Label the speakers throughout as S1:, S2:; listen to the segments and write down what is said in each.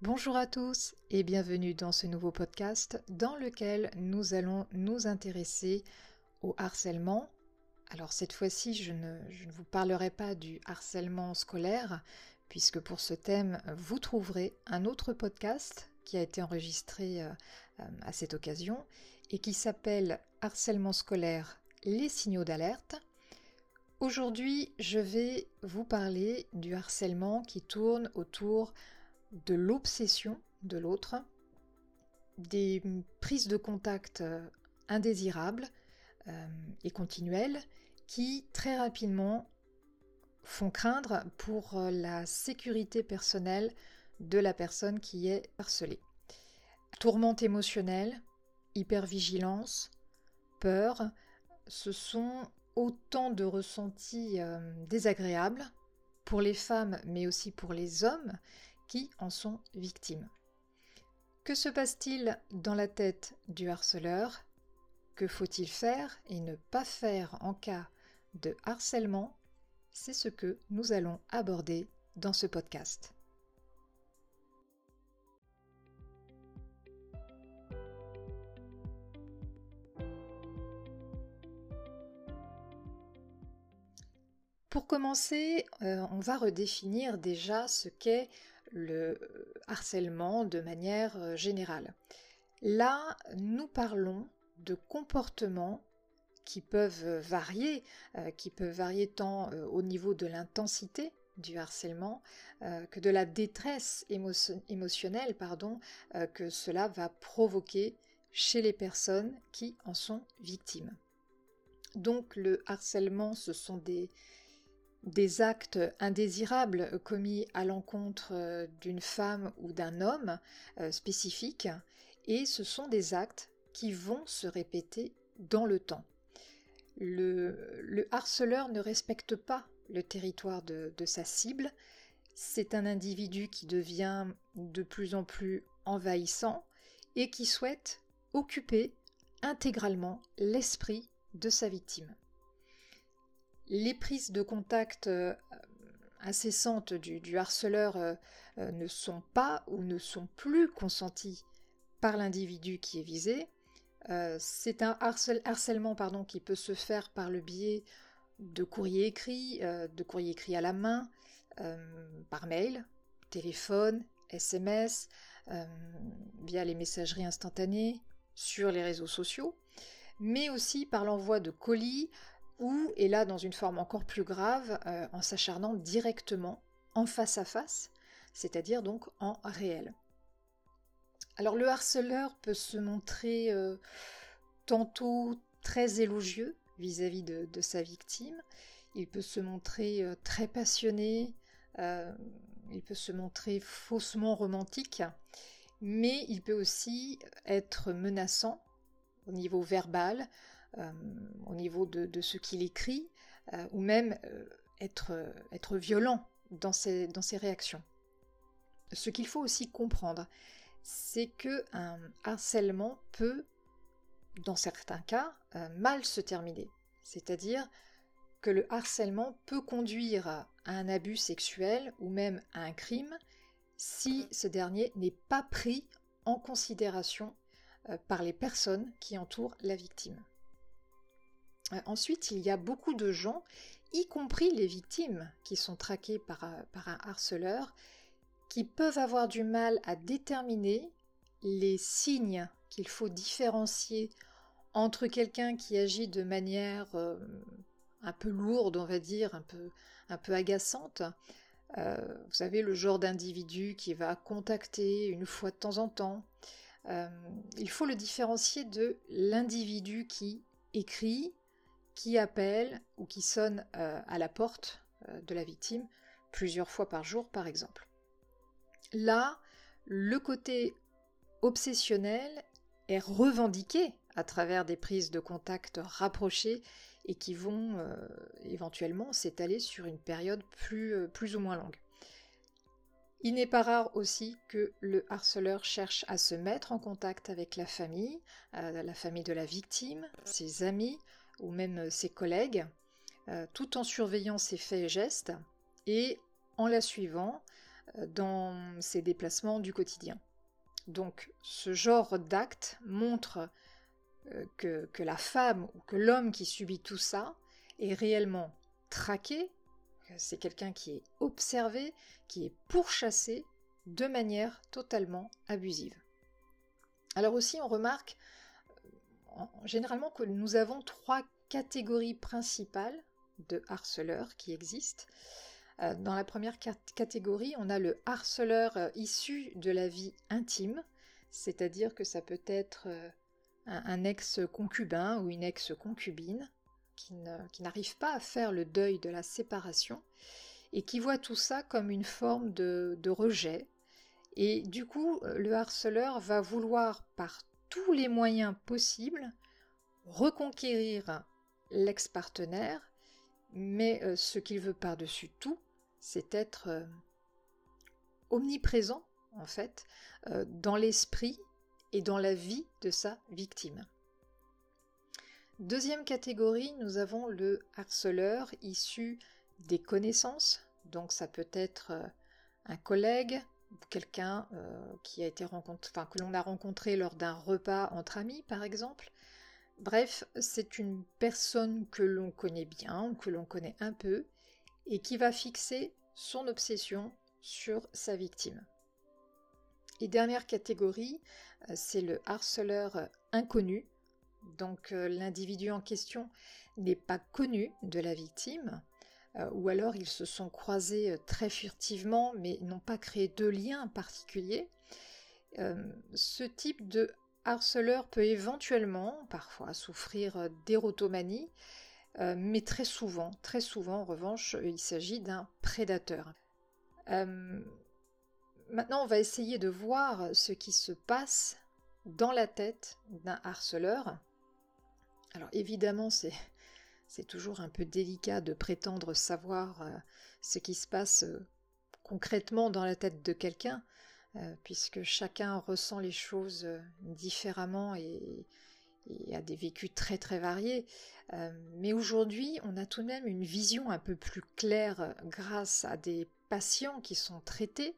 S1: Bonjour à tous et bienvenue dans ce nouveau podcast dans lequel nous allons nous intéresser au harcèlement. Alors cette fois-ci, je ne, vous parlerai pas du harcèlement scolaire, puisque pour ce thème, vous trouverez un autre podcast qui a été enregistré euh, euh, à cette occasion et qui s'appelle Harcèlement scolaire, les signaux d'alerte. Aujourd'hui, je vais vous parler du harcèlement qui tourne autour de l'obsession de l'autre, des prises de contact euh, indésirables euh, et continuelles qui très rapidement font craindre pour euh, la sécurité personnelle de la personne qui est harcelée. Tourmente émotionnelle, hypervigilance, peur, ce sont autant de ressentis désagréables pour les femmes mais aussi pour les hommes qui en sont victimes. Que se passe-t-il dans la tête du harceleur? Que faut-il faire et ne pas faire en cas de harcèlement? C'est ce que nous allons aborder dans ce podcast. Pour commencer, euh, on va redéfinir déjà ce qu'est le harcèlement de manière euh, générale. Là, nous parlons de comportements qui peuvent varier, euh, qui peuvent varier tant au niveau de l'intensité du harcèlement que de la détresse émotionnelle pardon, que cela va provoquer chez les personnes qui en sont victimes. Donc le harcèlement, ce sont des, des actes indésirables commis à l'encontre euh, d'une femme ou d'un homme euh, spécifique, et ce sont des actes qui vont se répéter dans le temps. Le, harceleur ne respecte pas le territoire de, de sa cible, c'est un individu qui devient de plus en plus envahissant et qui souhaite occuper intégralement l'esprit de sa victime les prises de contact euh, incessantes du, harceleur euh, euh, ne sont pas ou ne sont plus consenties par l'individu qui est visé. c'est un harcèlement pardon, qui peut se faire par le biais de courriers écrits, de courriers écrits à la main, par mail, téléphone, SMS, via les messageries instantanées, sur les réseaux sociaux, mais aussi par l'envoi de colis, ou, et là dans une forme encore plus grave, euh, en s'acharnant directement en face à face, c'est-à-dire donc en réel. Alors le harceleur peut se montrer euh, tantôt très élogieux vis-à-vis de, sa victime, il peut se montrer euh, très passionné, il peut se montrer faussement romantique, mais il peut aussi être menaçant au niveau verbal, au niveau de, ce qu'il écrit, euh, ou même euh, être, être violent dans ses, dans ses réactions. Ce qu'il faut aussi comprendre, c'est que un harcèlement peut, dans certains cas, mal se terminer. C'est-à-dire que le harcèlement peut conduire à un abus sexuel ou même à un crime si ce dernier n'est pas pris en considération par les personnes qui entourent la victime. Euh, ensuite, il y a beaucoup de gens, y compris les victimes qui sont traquées par, euh, par un harceleur, qui peuvent avoir du mal à déterminer les signes qu'il faut différencier entre quelqu'un qui agit de manière euh, un peu lourde, on va dire, un peu, un peu agaçante. vous savez, le genre d'individu qui va contacter une fois de temps en temps. il faut le différencier de l'individu qui écrit, qui appelle ou qui sonne euh, à la porte euh, de la victime plusieurs fois par jour par exemple. Là, le côté obsessionnel est revendiqué à travers des prises de contact rapprochées et qui vont euh, éventuellement s'étaler sur une période plus, plus ou moins longue. Il n'est pas rare aussi que le harceleur cherche à se mettre en contact avec la famille, la famille de la victime, ses amis, ou même euh, ses collègues, euh, tout en surveillant ses faits et gestes et en la suivant dans ses déplacements du quotidien. Donc ce genre d'acte montre que, que, la femme ou que l'homme qui subit tout ça est réellement traqué, c'est quelqu'un qui est observé, qui est pourchassé de manière totalement abusive. Alors aussi on remarque généralement nous avons trois catégories principales de harceleurs qui existent. Euh, dans la première catégorie, on a le harceleur euh, issu de la vie intime, c'est-à-dire que ça peut être euh, un, ex-concubin ou une ex-concubine qui n'arrive pas à faire le deuil de la séparation et qui voit tout ça comme une forme de rejet. Et du coup, le harceleur va vouloir par tous les moyens possibles reconquérir l'ex-partenaire, mais euh, ce qu'il veut par-dessus tout, c'est être euh, omniprésent, en fait, euh, dans l'esprit et dans la vie de sa victime. Deuxième catégorie, nous avons le harceleur issu des connaissances, donc ça peut être un collègue, quelqu'un qui a été rencontré, que l'on a rencontré lors d'un repas entre amis, par exemple, Bref, c'est une personne que l'on connaît bien ou que l'on connaît un peu et qui va fixer son obsession sur sa victime. Et dernière catégorie, euh, c'est le harceleur inconnu. Donc euh, l'individu en question n'est pas connu de la victime, euh, ou alors ils se sont croisés très furtivement mais n'ont pas créé de lien particulier. ce type de harceleur peut éventuellement, parfois, souffrir euh, d'érotomanie, euh, mais très souvent, très souvent, en revanche, il s'agit d'un prédateur. Euh, maintenant, on va essayer de voir ce qui se passe dans la tête d'un harceleur. Alors évidemment, c'est, c'est toujours un peu délicat de prétendre savoir ce qui se passe concrètement dans la tête de quelqu'un, euh, puisque chacun ressent les choses euh, différemment et, a des vécus très très variés. Euh, mais aujourd'hui, on a tout de même une vision un peu plus claire grâce à des patients qui sont traités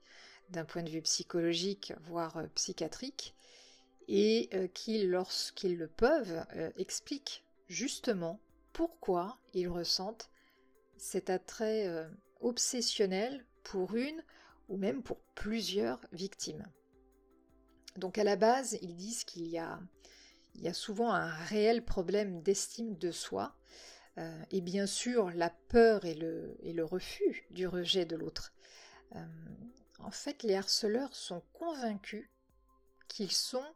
S1: d'un point de vue psychologique, voire psychiatrique, et qui, lorsqu'ils le peuvent, expliquent justement pourquoi ils ressentent cet attrait obsessionnel pour une ou même pour plusieurs victimes. Donc à la base, ils disent qu'il y a, souvent un réel problème d'estime de soi, euh, et bien sûr la peur et le, et le refus du rejet de l'autre. Euh, en fait, les harceleurs sont convaincus qu'ils sont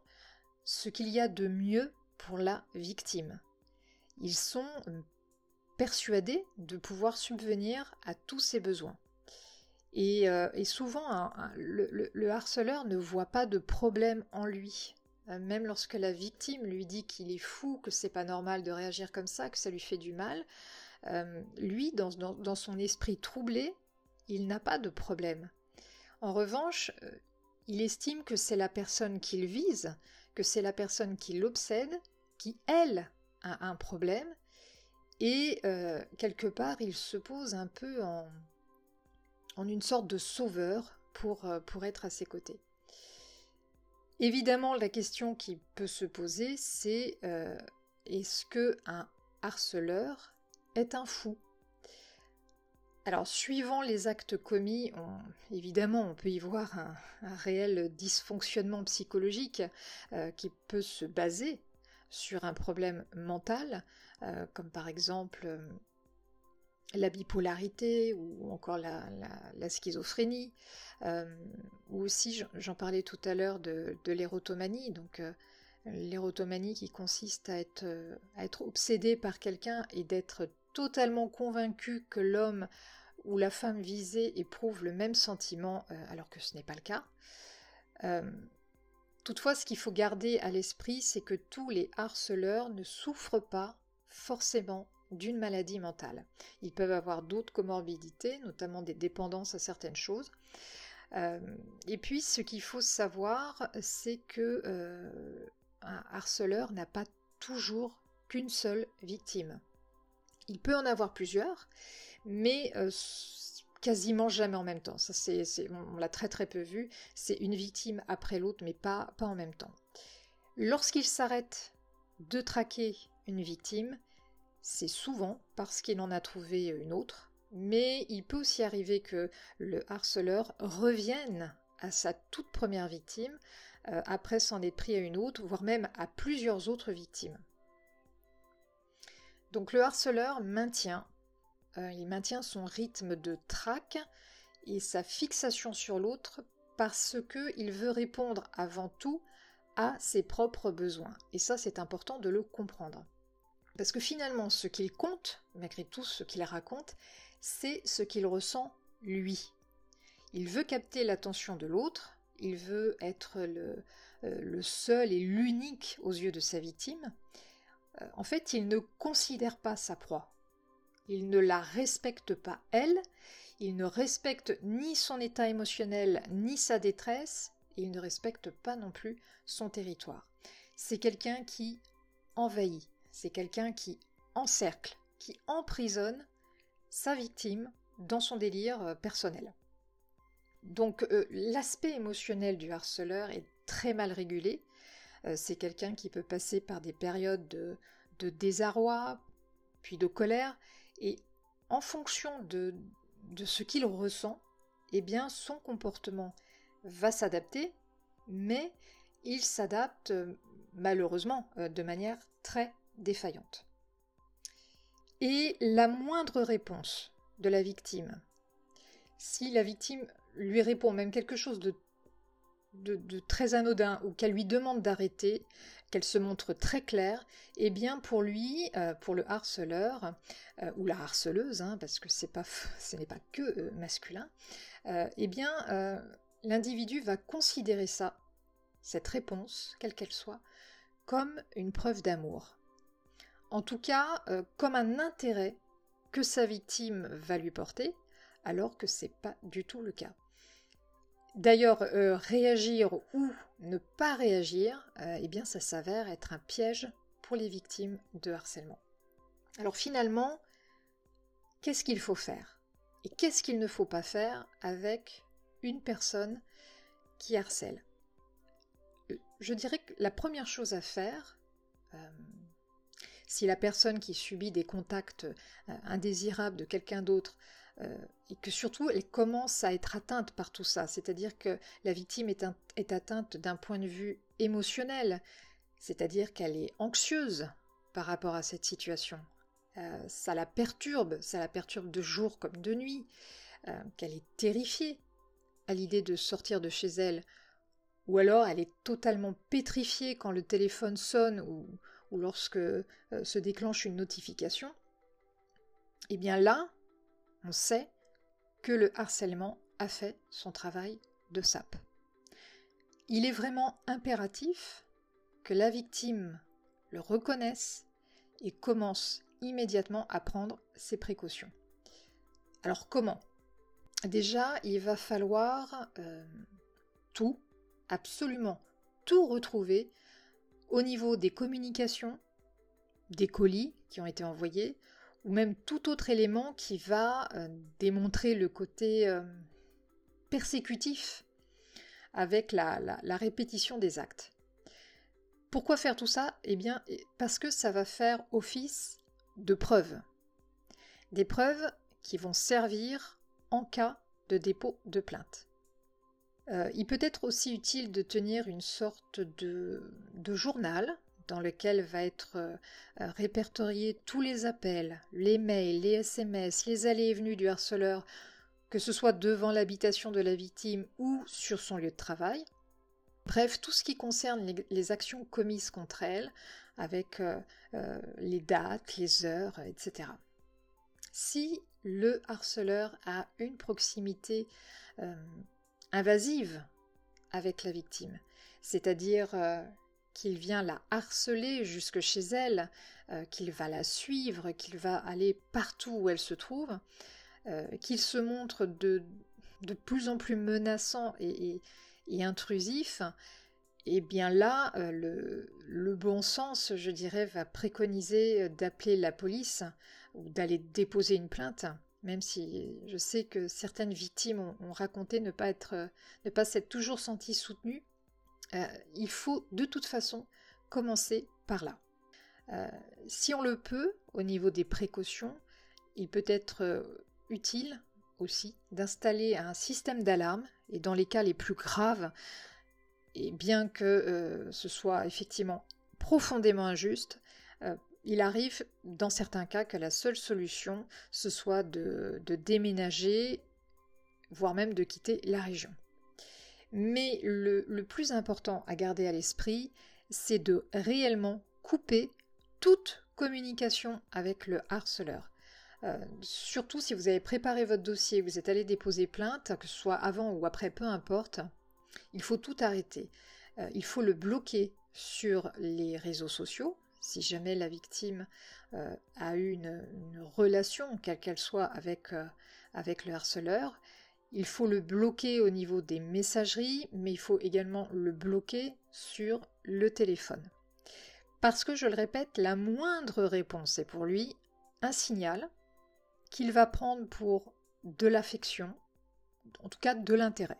S1: ce qu'il y a de mieux pour la victime. Ils sont persuadés de pouvoir subvenir à tous ses besoins. Euh, et, souvent, le, harceleur ne voit pas de problème en lui. Euh, même lorsque la victime lui dit qu'il est fou, que c'est pas normal de réagir comme ça, que ça lui fait du mal, euh, lui, dans, son esprit troublé, il n'a pas de problème. En revanche, il estime que c'est la personne qu'il vise, que c'est la personne qui l'obsède, qui, elle, un problème, et quelque part, il se pose un peu en, une sorte de sauveur pour, euh, pour être à ses côtés. Évidemment, la question qui peut se poser, c'est euh, est-ce que un harceleur est un fou? Alors, suivant les actes commis, évidemment, on peut y voir un, réel dysfonctionnement psychologique euh, qui peut se baser sur un problème mental, comme par exemple la bipolarité ou encore la, schizophrénie, euh, ou aussi j'en parlais tout à l'heure de, l'érotomanie, donc euh, l'érotomanie qui consiste euh, à être obsédé par quelqu'un et d'être totalement convaincu que l'homme ou la femme visée éprouve le même sentiment alors que ce n'est pas le cas. Toutefois, ce qu'il faut garder à l'esprit, c'est que tous les harceleurs ne souffrent pas forcément d'une maladie mentale. Ils peuvent avoir d'autres comorbidités, notamment des dépendances à certaines choses. Euh, et puis, ce qu'il faut savoir, c'est que euh, un harceleur n'a pas toujours qu'une seule victime. Il peut en avoir plusieurs, mais 90% quasiment jamais en même temps. Ça, c'est, on l'a très très peu vu. C'est une victime après l'autre, mais pas, pas en même temps. Lorsqu'il s'arrête de traquer une victime, c'est souvent parce qu'il en a trouvé une autre, mais il peut aussi arriver que le harceleur revienne à sa toute première victime euh, après s'en être pris à une autre, voire même à plusieurs autres victimes. Donc le harceleur maintient, euh, il maintient son rythme de traque et sa fixation sur l'autre parce qu'il veut répondre avant tout à ses propres besoins. Et ça, c'est important de le comprendre. Parce que finalement, ce qu'il compte, malgré tout ce qu'il raconte, c'est ce qu'il ressent lui. Il veut capter l'attention de l'autre, il veut être le, euh, seul et l'unique aux yeux de sa victime, euh, en fait, il ne considère pas sa proie. Il ne la respecte pas elle, il ne respecte ni son état émotionnel, ni sa détresse, il ne respecte pas non plus son territoire. C'est quelqu'un qui envahit, c'est quelqu'un qui encercle, qui emprisonne sa victime dans son délire euh, personnel. Donc euh, l'aspect émotionnel du harceleur est très mal régulé, euh, c'est quelqu'un qui peut passer par des périodes de, désarroi, puis de colère, et en fonction de, ce qu'il ressent, eh bien son comportement va s'adapter, mais il s'adapte euh, malheureusement euh, de manière très défaillante. Et la moindre réponse de la victime, si la victime lui répond même quelque chose de de, très anodin ou qu'elle lui demande d'arrêter, qu'elle se montre très claire, eh bien pour lui, euh, pour le harceleur euh, ou la harceleuse, hein, parce que pas, ce n'est pas que euh, masculin, eh bien l'individu va considérer ça, cette réponse, quelle qu'elle soit, comme une preuve d'amour. En tout cas, comme un intérêt que sa victime va lui porter, alors que c'est pas du tout le cas. D'ailleurs, euh, réagir ou ne pas réagir, euh, eh bien, ça s'avère être un piège pour les victimes de harcèlement. Alors finalement, qu'est-ce qu'il faut faire? Et qu'est-ce qu'il ne faut pas faire avec une personne qui harcèle? Je dirais que la première chose à faire, euh, si la personne qui subit des contacts indésirables de quelqu'un d'autre euh, et que surtout elle commence à être atteinte par tout ça, c'est-à-dire que la victime est, est atteinte d'un point de vue émotionnel, c'est-à-dire qu'elle est anxieuse par rapport à cette situation. Euh, ça la perturbe, ça la perturbe de jour comme de nuit, euh, qu'elle est terrifiée à l'idée de sortir de chez elle, ou alors elle est totalement pétrifiée quand le téléphone sonne ou, lorsque se déclenche une notification. Et eh bien là, on sait que le harcèlement a fait son travail de sape. Il est vraiment impératif que la victime le reconnaisse et commence immédiatement à prendre ses précautions. Alors comment? Déjà, il va falloir euh, tout, absolument tout retrouver au niveau des communications, des colis qui ont été envoyés, ou même tout autre élément qui va euh, démontrer le côté euh, persécutif avec la, répétition des actes. Pourquoi faire tout ça? Eh bien, parce que ça va faire office de preuves. Des preuves qui vont servir en cas de dépôt de plainte. Euh, il peut être aussi utile de tenir une sorte de journal dans lequel va être euh, euh, répertorié tous les appels, les mails, les SMS, les allées et venues du harceleur, que ce soit devant l'habitation de la victime ou sur son lieu de travail. Bref, tout ce qui concerne les, actions commises contre elle, avec euh, les dates, les heures, etc. Si le harceleur a une proximité invasive avec la victime, c'est-à-dire qu'il vient la harceler jusque chez elle, euh, qu'il va la suivre, qu'il va aller partout où elle se trouve, euh, qu'il se montre de, de, plus en plus menaçant et, intrusif, et eh bien là, euh, le, bon sens, je dirais, va préconiser d'appeler la police ou d'aller déposer une plainte. même si je sais que certaines victimes ont, raconté ne pas ne pas s'être toujours senties soutenues, euh, il faut de toute façon commencer par là. Euh, si on le peut, au niveau des précautions, il peut être euh, utile aussi d'installer un système d'alarme, et dans les cas les plus graves, et bien que ce soit effectivement profondément injuste, il arrive dans certains cas que la seule solution, ce soit de, déménager, voire même de quitter la région. Mais le, plus important à garder à l'esprit, c'est de réellement couper toute communication avec le harceleur. Euh, surtout si vous avez préparé votre dossier, vous êtes allé déposer plainte, que ce soit avant ou après, peu importe, il faut tout arrêter. Euh, il faut le bloquer sur les réseaux sociaux, si jamais la victime euh, a eu une, relation, quelle qu'elle soit, avec, avec le harceleur, il faut le bloquer au niveau des messageries, mais il faut également le bloquer sur le téléphone. Parce que, je le répète, la moindre réponse est pour lui un signal qu'il va prendre pour de l'affection, en tout cas de l'intérêt.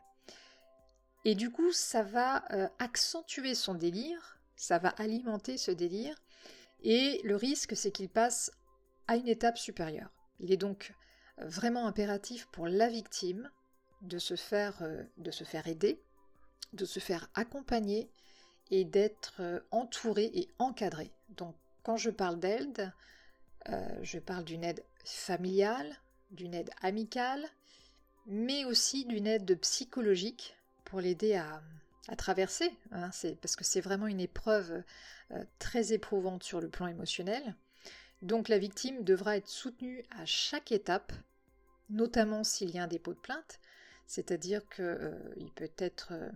S1: Et du coup, ça va euh, accentuer son délire, ça va alimenter ce délire, et le risque, c'est qu'il passe à une étape supérieure. Il est donc vraiment impératif pour la victime de se faire, euh, de se faire aider, de se faire accompagner et d'être euh, entouré et encadré. Donc quand je parle d'aide, je parle d'une aide familiale, d'une aide amicale, mais aussi d'une aide psychologique pour l'aider à, traverser, hein, parce que c'est vraiment une épreuve euh, très éprouvante sur le plan émotionnel. Donc la victime devra être soutenue à chaque étape, notamment s'il y a un dépôt de plainte, c'est-à-dire que euh, peut être, euh,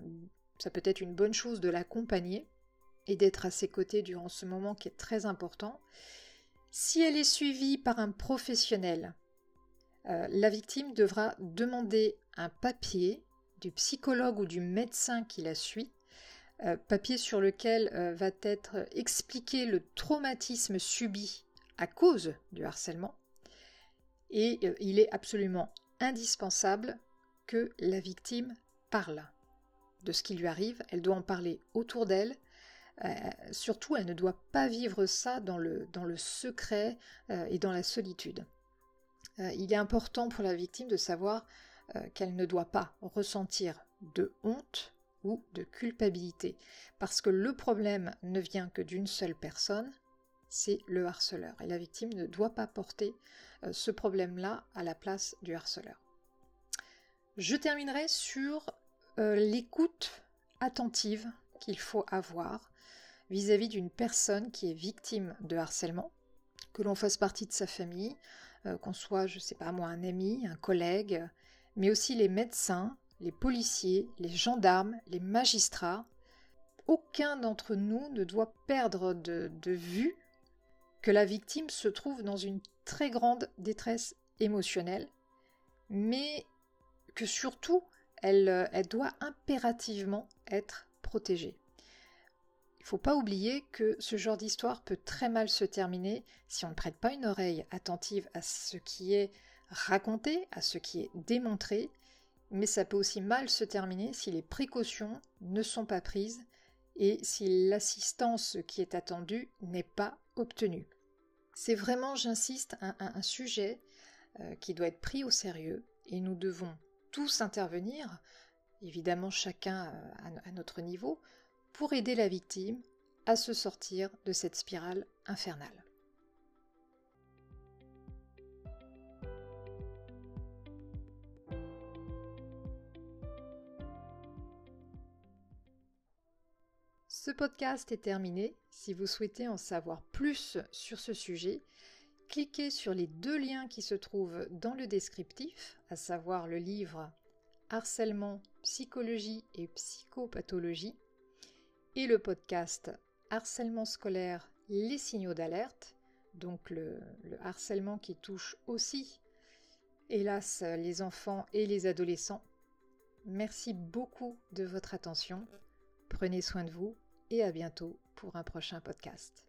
S1: ça peut être une bonne chose de l'accompagner et d'être à ses côtés durant ce moment qui est très important. Si elle est suivie par un professionnel, la victime devra demander un papier du psychologue ou du médecin qui la suit, euh, papier sur lequel euh, va être expliqué le traumatisme subi à cause du harcèlement. Et euh, il est absolument indispensable que la victime parle de ce qui lui arrive. Elle doit en parler autour d'elle. surtout, elle ne doit pas vivre ça dans le, dans le secret et dans la solitude. il est important pour la victime de savoir euh, qu'elle ne doit pas ressentir de honte ou de culpabilité, parce que le problème ne vient que d'une seule personne, c'est le harceleur, et la victime ne doit pas porter euh, ce problème-là à la place du harceleur. Je terminerai sur euh, l'écoute attentive qu'il faut avoir vis-à-vis d'une personne qui est victime de harcèlement, que l'on fasse partie de sa famille, qu'on soit, je ne sais pas moi, un ami, un collègue, mais aussi les médecins, les policiers, les gendarmes, les magistrats. Aucun d'entre nous ne doit perdre de, vue que la victime se trouve dans une très grande détresse émotionnelle, mais que surtout elle, elle doit impérativement être protégée. Il ne faut pas oublier que ce genre d'histoire peut très mal se terminer si on ne prête pas une oreille attentive à ce qui est raconter, à ce qui est démontré, mais ça peut aussi mal se terminer si les précautions ne sont pas prises et si l'assistance qui est attendue n'est pas C'est vraiment, j'insiste, un, sujet euh, qui doit être pris au sérieux et nous devons tous intervenir, évidemment chacun euh, à notre niveau, pour aider la victime à se sortir de cette spirale infernale. Ce podcast est terminé. Si vous souhaitez en savoir plus sur ce sujet, cliquez sur les deux liens qui se trouvent dans le descriptif, à savoir le livre Harcèlement, psychologie et psychopathologie et le podcast Harcèlement scolaire, les signaux d'alerte, donc le, le, harcèlement qui touche aussi, hélas, les enfants et les adolescents. Merci beaucoup de votre attention. Prenez soin de vous et à bientôt pour un prochain podcast.